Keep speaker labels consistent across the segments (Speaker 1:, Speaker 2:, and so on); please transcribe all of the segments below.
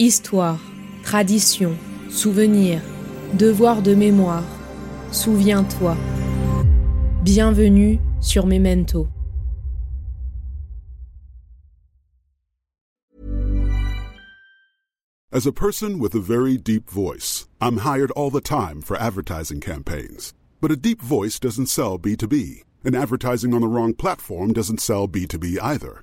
Speaker 1: Histoire, tradition, souvenir, devoir de mémoire. Souviens-toi. Bienvenue sur Memento.
Speaker 2: As a person with a very deep voice, I'm hired all the time for advertising campaigns. But a deep voice doesn't sell B2B, and advertising on the wrong platform doesn't sell B2B either.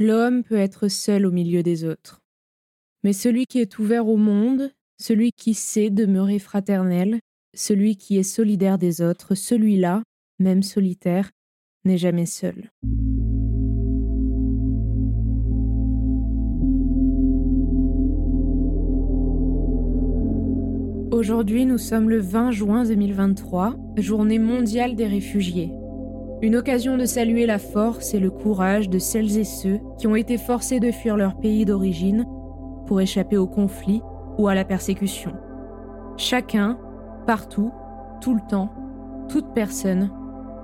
Speaker 1: L'homme peut être seul au milieu des autres. Mais celui qui est ouvert au monde, celui qui sait demeurer fraternel, celui qui est solidaire des autres, celui-là, même solitaire, n'est jamais seul. Aujourd'hui, nous sommes le 20 juin 2023, journée mondiale des réfugiés. Une occasion de saluer la force et le courage de celles et ceux qui ont été forcés de fuir leur pays d'origine pour échapper au conflit ou à la persécution. Chacun, partout, tout le temps, toute personne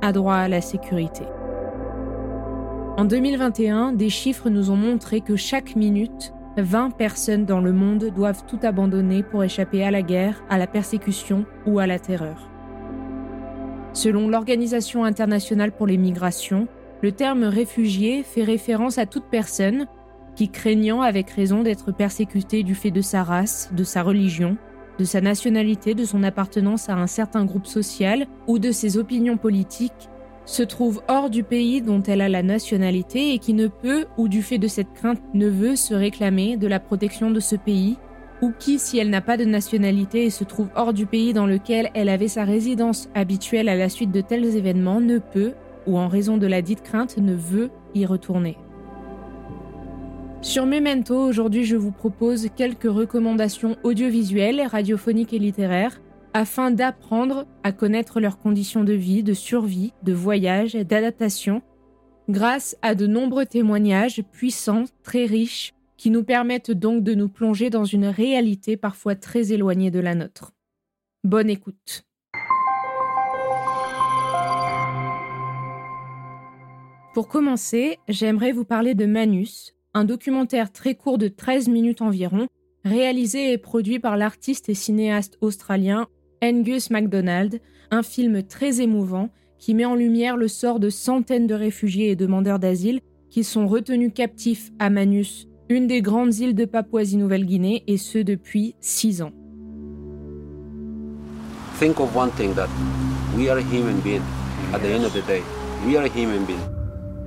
Speaker 1: a droit à la sécurité. En 2021, des chiffres nous ont montré que chaque minute, 20 personnes dans le monde doivent tout abandonner pour échapper à la guerre, à la persécution ou à la terreur. Selon l'Organisation internationale pour les migrations, le terme réfugié fait référence à toute personne qui, craignant avec raison d'être persécutée du fait de sa race, de sa religion, de sa nationalité, de son appartenance à un certain groupe social ou de ses opinions politiques, se trouve hors du pays dont elle a la nationalité et qui ne peut, ou du fait de cette crainte ne veut, se réclamer de la protection de ce pays, ou qui, si elle n'a pas de nationalité et se trouve hors du pays dans lequel elle avait sa résidence habituelle à la suite de tels événements, ne peut, ou en raison de la dite crainte, ne veut y retourner. Sur Memento, aujourd'hui, je vous propose quelques recommandations audiovisuelles, radiophoniques et littéraires afin d'apprendre à connaître leurs conditions de vie, de survie, de voyage d'adaptation, grâce à de nombreux témoignages puissants, très riches, qui nous permettent donc de nous plonger dans une réalité parfois très éloignée de la nôtre. Bonne écoute. Pour commencer, j'aimerais vous parler de Manus, un documentaire très court de 13 minutes environ, réalisé et produit par l'artiste et cinéaste australien Angus MacDonald, un film très émouvant qui met en lumière le sort de centaines de réfugiés et demandeurs d'asile qui sont retenus captifs à Manus, une des grandes îles de Papouasie-Nouvelle-Guinée, et ce depuis six ans.
Speaker 3: Think of one thing that we are human beings. At the end of the day, we are human beings.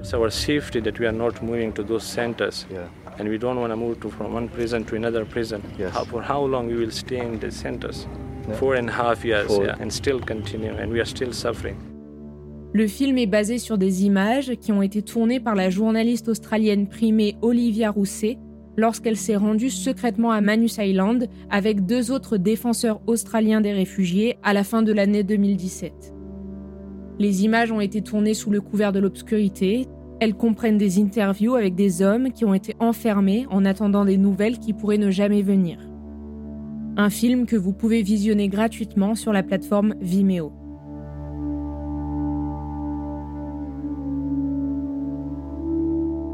Speaker 4: It's our safety that we are not moving to those centers.
Speaker 5: Yeah.
Speaker 4: And we don't want to move to, from one prison to another prison.
Speaker 5: Yes.
Speaker 4: How, for how long we will stay in the centers?
Speaker 5: Yeah.
Speaker 4: Four and a half years,
Speaker 5: Four.
Speaker 4: yeah, and still continue, and we are still suffering.
Speaker 1: Le film est basé sur des images qui ont été tournées par la journaliste australienne primée Olivia Rousset lorsqu'elle s'est rendue secrètement à Manus Island avec deux autres défenseurs australiens des réfugiés à la fin de l'année 2017. Les images ont été tournées sous le couvert de l'obscurité. Elles comprennent des interviews avec des hommes qui ont été enfermés en attendant des nouvelles qui pourraient ne jamais venir. Un film que vous pouvez visionner gratuitement sur la plateforme Vimeo.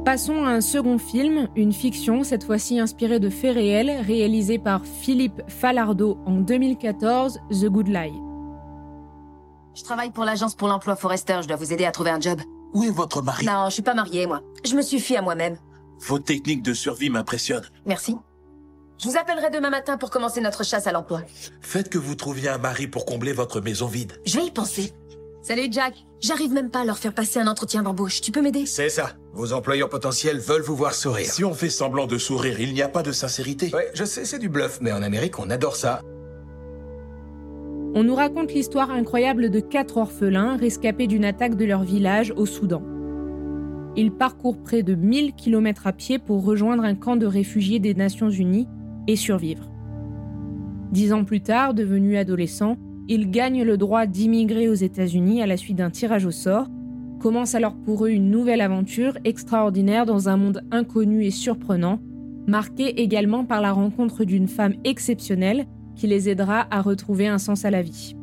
Speaker 1: Passons à un second film, une fiction, cette fois-ci inspirée de faits réels, réalisé par Philippe Falardeau en 2014, The Good Lie.
Speaker 5: Je travaille pour l'agence pour l'emploi Forester, je dois vous aider à trouver un job.
Speaker 6: Où est votre mari?
Speaker 5: Non, je suis pas mariée, moi. Je me suffis à moi-même.
Speaker 6: Vos techniques de survie m'impressionnent.
Speaker 5: Merci. Je vous appellerai demain matin pour commencer notre chasse à l'emploi.
Speaker 6: Faites que vous trouviez un mari pour combler votre maison vide.
Speaker 5: Je vais y penser. Salut Jack. J'arrive même pas à leur faire passer un entretien d'embauche. Tu peux m'aider?
Speaker 7: C'est ça. Vos employeurs potentiels veulent vous voir sourire.
Speaker 6: Si on fait semblant de sourire, il n'y a pas de sincérité.
Speaker 7: Ouais, je sais, c'est du bluff, mais en Amérique, on adore ça.
Speaker 1: On nous raconte l'histoire incroyable de quatre orphelins rescapés d'une attaque de leur village au Soudan. Ils parcourent près de 1000 km à pied pour rejoindre un camp de réfugiés des Nations Unies et survivre. Dix ans plus tard, devenus adolescents, ils gagnent le droit d'immigrer aux États-Unis à la suite d'un tirage au sort. Commence alors pour eux une nouvelle aventure extraordinaire dans un monde inconnu et surprenant, marqué également par la rencontre d'une femme exceptionnelle qui les aidera à retrouver un sens à la vie.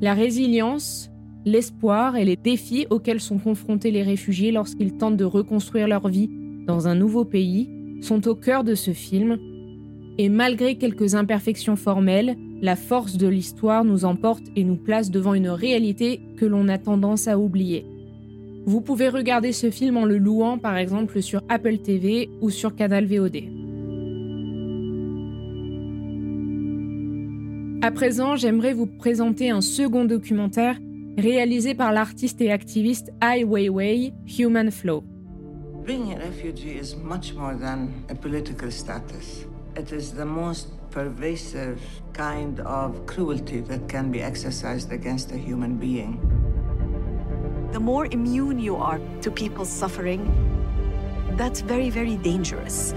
Speaker 1: La résilience, l'espoir et les défis auxquels sont confrontés les réfugiés lorsqu'ils tentent de reconstruire leur vie dans un nouveau pays sont au cœur de ce film. Et malgré quelques imperfections formelles, la force de l'histoire nous emporte et nous place devant une réalité que l'on a tendance à oublier. Vous pouvez regarder ce film en le louant par exemple sur Apple TV ou sur Canal VOD. À présent, j'aimerais vous présenter un second documentaire réalisé par l'artiste et activiste Ai Weiwei, Human Flow.
Speaker 8: Being a refugee is much more than a political status. It is the most pervasive kind of cruelty that can be exercised against a human being.
Speaker 9: The more immune you are to people's suffering, that's very, very dangerous.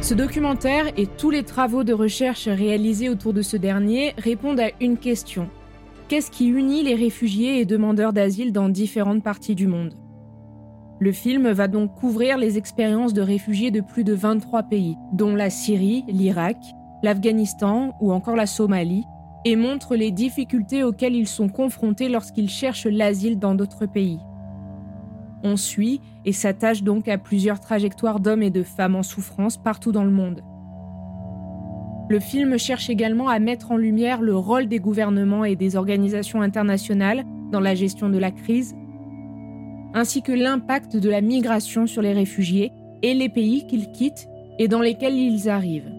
Speaker 1: Ce documentaire et tous les travaux de recherche réalisés autour de ce dernier répondent à une question. Qu'est-ce qui unit les réfugiés et demandeurs d'asile dans différentes parties du monde? Le film va donc couvrir les expériences de réfugiés de plus de 23 pays, dont la Syrie, l'Irak, l'Afghanistan ou encore la Somalie, et montre les difficultés auxquelles ils sont confrontés lorsqu'ils cherchent l'asile dans d'autres pays. On suit et s'attache donc à plusieurs trajectoires d'hommes et de femmes en souffrance partout dans le monde. Le film cherche également à mettre en lumière le rôle des gouvernements et des organisations internationales dans la gestion de la crise, ainsi que l'impact de la migration sur les réfugiés et les pays qu'ils quittent et dans lesquels ils arrivent.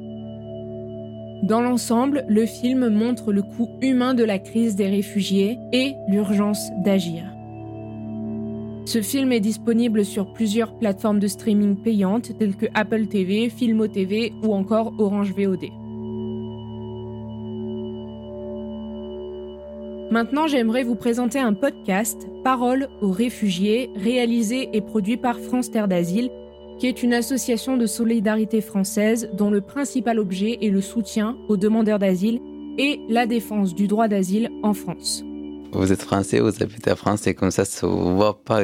Speaker 1: Dans l'ensemble, le film montre le coût humain de la crise des réfugiés et l'urgence d'agir. Ce film est disponible sur plusieurs plateformes de streaming payantes telles que Apple TV, Filmo TV ou encore Orange VOD. Maintenant, j'aimerais vous présenter un podcast, Parole aux réfugiés, réalisé et produit par France Terre d'Asile, qui est une association de solidarité française dont le principal objet est le soutien aux demandeurs d'asile et la défense du droit d'asile en France.
Speaker 10: Vous êtes français, vous habitez en France, et comme ça, ça ne voit pas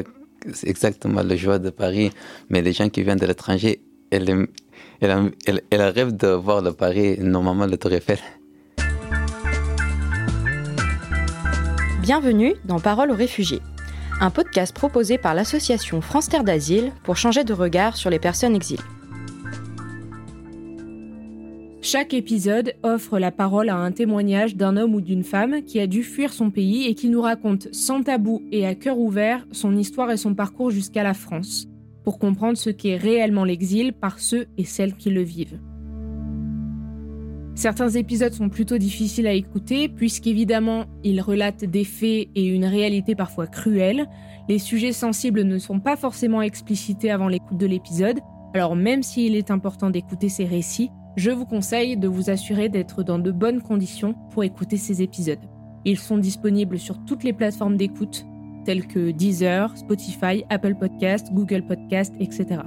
Speaker 10: exactement le joie de Paris, mais les gens qui viennent de l'étranger, elles, rêvent de voir le Paris, normalement le Tour Eiffel.
Speaker 11: Bienvenue dans Parole aux réfugiés, un podcast proposé par l'association France Terre d'Asile pour changer de regard sur les personnes exilées.
Speaker 1: Chaque épisode offre la parole à un témoignage d'un homme ou d'une femme qui a dû fuir son pays et qui nous raconte sans tabou et à cœur ouvert son histoire et son parcours jusqu'à la France, pour comprendre ce qu'est réellement l'exil par ceux et celles qui le vivent. Certains épisodes sont plutôt difficiles à écouter puisqu'évidemment ils relatent des faits et une réalité parfois cruelle. Les sujets sensibles ne sont pas forcément explicités avant l'écoute de l'épisode, alors même s'il est important d'écouter ces récits, je vous conseille de vous assurer d'être dans de bonnes conditions pour écouter ces épisodes. Ils sont disponibles sur toutes les plateformes d'écoute telles que Deezer, Spotify, Apple Podcast, Google Podcast, etc.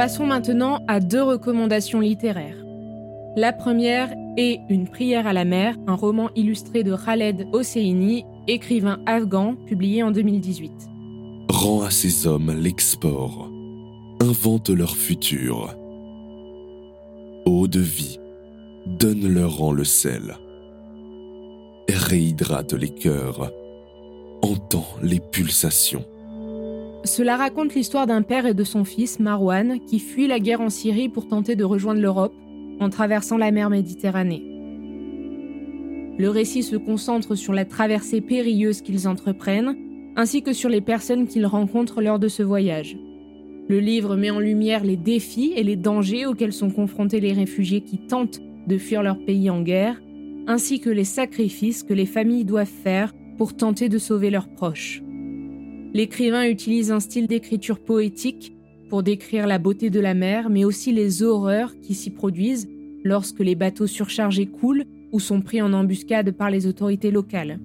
Speaker 1: Passons maintenant à deux recommandations littéraires. La première est Une prière à la mer, un roman illustré de Khaled Hosseini, écrivain afghan, publié en 2018.
Speaker 12: Rends à ces hommes l'export, invente leur futur. Eau de vie, donne-leur en le sel. réhydrate les cœurs. Entends les pulsations.
Speaker 1: Cela raconte l'histoire d'un père et de son fils, Marwan, qui fuient la guerre en Syrie pour tenter de rejoindre l'Europe en traversant la mer Méditerranée. Le récit se concentre sur la traversée périlleuse qu'ils entreprennent, ainsi que sur les personnes qu'ils rencontrent lors de ce voyage. Le livre met en lumière les défis et les dangers auxquels sont confrontés les réfugiés qui tentent de fuir leur pays en guerre, ainsi que les sacrifices que les familles doivent faire pour tenter de sauver leurs proches. L'écrivain utilise un style d'écriture poétique pour décrire la beauté de la mer, mais aussi les horreurs qui s'y produisent lorsque les bateaux surchargés coulent ou sont pris en embuscade par les autorités locales.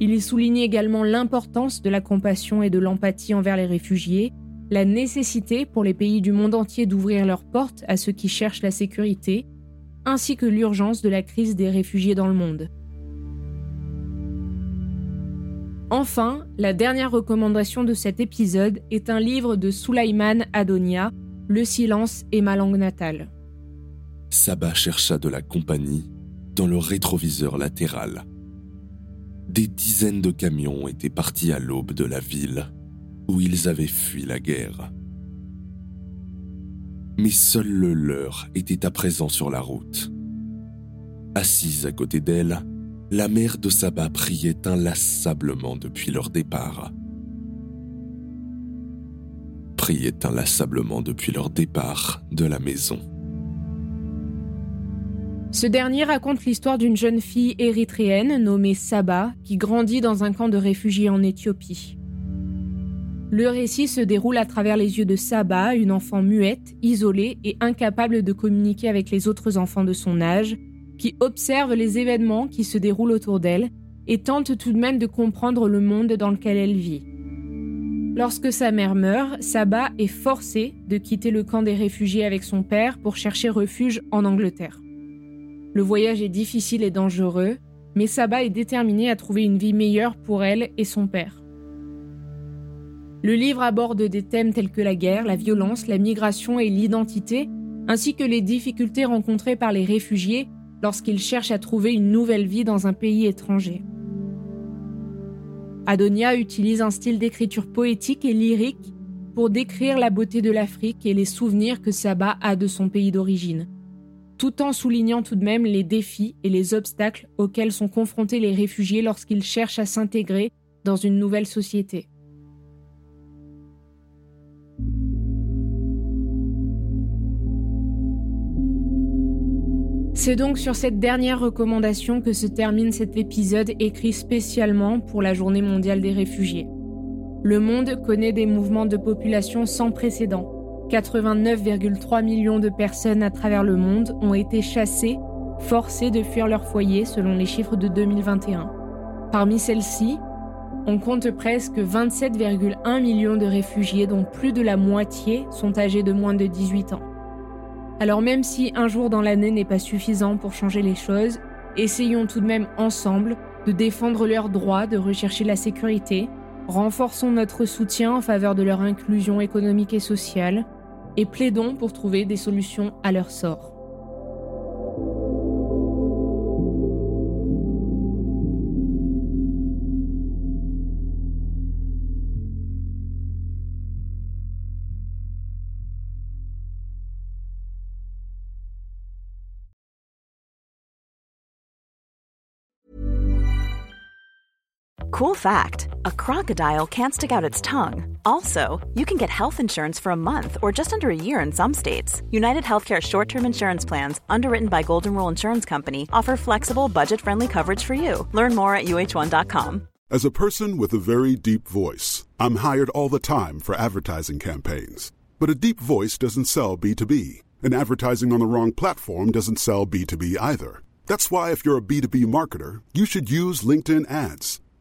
Speaker 1: Il y souligne également l'importance de la compassion et de l'empathie envers les réfugiés, la nécessité pour les pays du monde entier d'ouvrir leurs portes à ceux qui cherchent la sécurité, ainsi que l'urgence de la crise des réfugiés dans le monde. Enfin, la dernière recommandation de cet épisode est un livre de Sulaiman Adonia, Le silence et ma langue natale.
Speaker 12: Saba chercha de la compagnie dans le rétroviseur latéral. Des dizaines de camions étaient partis à l'aube de la ville où ils avaient fui la guerre. Mais seul le leur était à présent sur la route. Assise à côté d'elle, la mère de Saba priait inlassablement depuis leur départ. Priait inlassablement depuis leur départ de la maison.
Speaker 1: Ce dernier raconte l'histoire d'une jeune fille érythréenne nommée Saba qui grandit dans un camp de réfugiés en Éthiopie. Le récit se déroule à travers les yeux de Saba, une enfant muette, isolée et incapable de communiquer avec les autres enfants de son âge, qui observe les événements qui se déroulent autour d'elle et tente tout de même de comprendre le monde dans lequel elle vit. Lorsque sa mère meurt, Saba est forcée de quitter le camp des réfugiés avec son père pour chercher refuge en Angleterre. Le voyage est difficile et dangereux, mais Saba est déterminée à trouver une vie meilleure pour elle et son père. Le livre aborde des thèmes tels que la guerre, la violence, la migration et l'identité, ainsi que les difficultés rencontrées par les réfugiés lorsqu'ils cherchent à trouver une nouvelle vie dans un pays étranger. Adonia utilise un style d'écriture poétique et lyrique pour décrire la beauté de l'Afrique et les souvenirs que Saba a de son pays d'origine, tout en soulignant tout de même les défis et les obstacles auxquels sont confrontés les réfugiés lorsqu'ils cherchent à s'intégrer dans une nouvelle société. C'est donc sur cette dernière recommandation que se termine cet épisode écrit spécialement pour la Journée mondiale des réfugiés. Le monde connaît des mouvements de population sans précédent. 89,3 millions de personnes à travers le monde ont été chassées, forcées de fuir leur foyer selon les chiffres de 2021. Parmi celles-ci, on compte presque 27,1 millions de réfugiés dont plus de la moitié sont âgés de moins de 18 ans. Alors même si un jour dans l'année n'est pas suffisant pour changer les choses, essayons tout de même ensemble de défendre leurs droits, de rechercher la sécurité, renforçons notre soutien en faveur de leur inclusion économique et sociale, et plaidons pour trouver des solutions à leur sort.
Speaker 13: Cool fact a crocodile can't stick out its tongue. Also, you can get health insurance for a month or just under a year in some states. United Healthcare short term insurance plans, underwritten by Golden Rule Insurance Company, offer flexible, budget friendly coverage for you. Learn more at uh1.com.
Speaker 2: As a person with a very deep voice, I'm hired all the time for advertising campaigns. But a deep voice doesn't sell B2B, and advertising on the wrong platform doesn't sell B2B either. That's why, if you're a B2B marketer, you should use LinkedIn ads.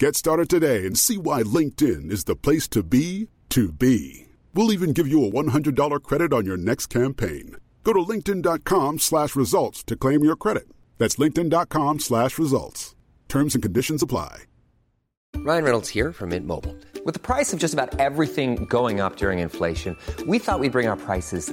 Speaker 2: Get started today and see why LinkedIn is the place to be to be. We'll even give you a $100 credit on your next campaign. Go to linkedin.com slash results to claim your credit. That's linkedin.com slash results. Terms and conditions apply.
Speaker 14: Ryan Reynolds here from Mint Mobile. With the price of just about everything going up during inflation, we thought we'd bring our prices